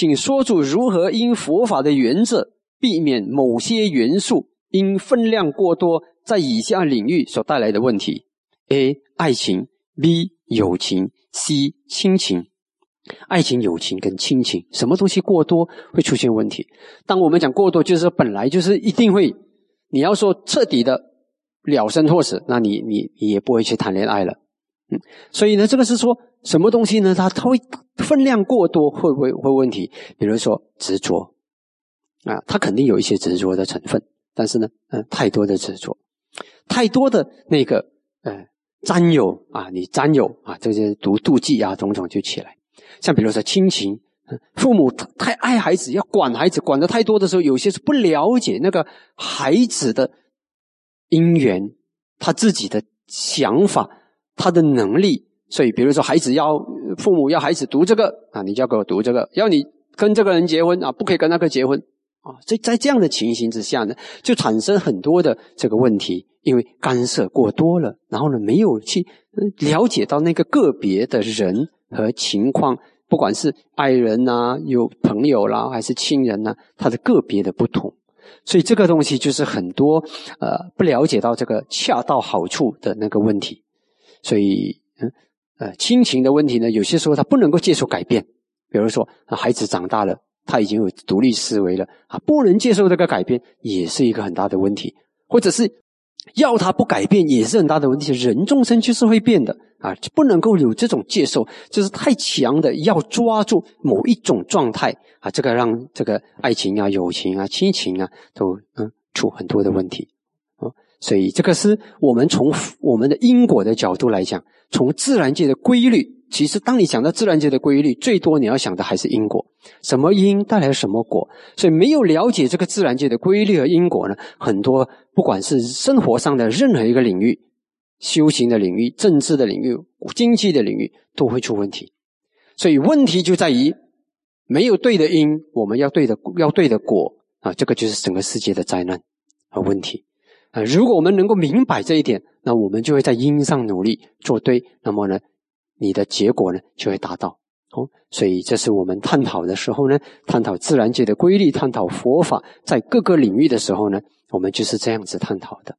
请说出如何因佛法的原则，避免某些元素因分量过多，在以下领域所带来的问题：A. 爱情；B. 友情；C. 亲情。爱情、友情跟亲情，什么东西过多会出现问题？当我们讲过多，就是本来就是一定会。你要说彻底的了生或死，那你你你也不会去谈恋爱了。嗯，所以呢，这个是说什么东西呢？它它会分量过多会不会会问题？比如说执着啊，它肯定有一些执着的成分，但是呢，嗯，太多的执着，太多的那个呃占有啊，你占有啊，这些妒妒忌啊，种种就起来。像比如说亲情，父母太爱孩子，要管孩子，管的太多的时候，有些是不了解那个孩子的因缘，他自己的想法，他的能力。所以，比如说孩子要父母要孩子读这个啊，你就要给我读这个；要你跟这个人结婚啊，不可以跟那个结婚啊。所以在这样的情形之下呢，就产生很多的这个问题，因为干涉过多了，然后呢，没有去了解到那个个别的人。和情况，不管是爱人呐、有朋友啦，还是亲人呐，他的个别的不同，所以这个东西就是很多呃不了解到这个恰到好处的那个问题。所以，嗯呃，亲情的问题呢，有些时候他不能够接受改变。比如说，孩子长大了，他已经有独立思维了啊，不能接受这个改变，也是一个很大的问题，或者是。要他不改变也是很大的问题。人众生就是会变的啊，就不能够有这种接受，就是太强的要抓住某一种状态啊，这个让这个爱情啊、友情啊、亲情啊都嗯出很多的问题。所以这个是我们从我们的因果的角度来讲，从自然界的规律。其实，当你想到自然界的规律，最多你要想的还是因果。什么因带来什么果？所以，没有了解这个自然界的规律和因果呢？很多不管是生活上的任何一个领域、修行的领域、政治的领域、经济的领域，都会出问题。所以，问题就在于没有对的因，我们要对的要对的果啊！这个就是整个世界的灾难和问题啊！如果我们能够明白这一点，那我们就会在因上努力做对。那么呢？你的结果呢就会达到哦，所以这是我们探讨的时候呢，探讨自然界的规律，探讨佛法在各个领域的时候呢，我们就是这样子探讨的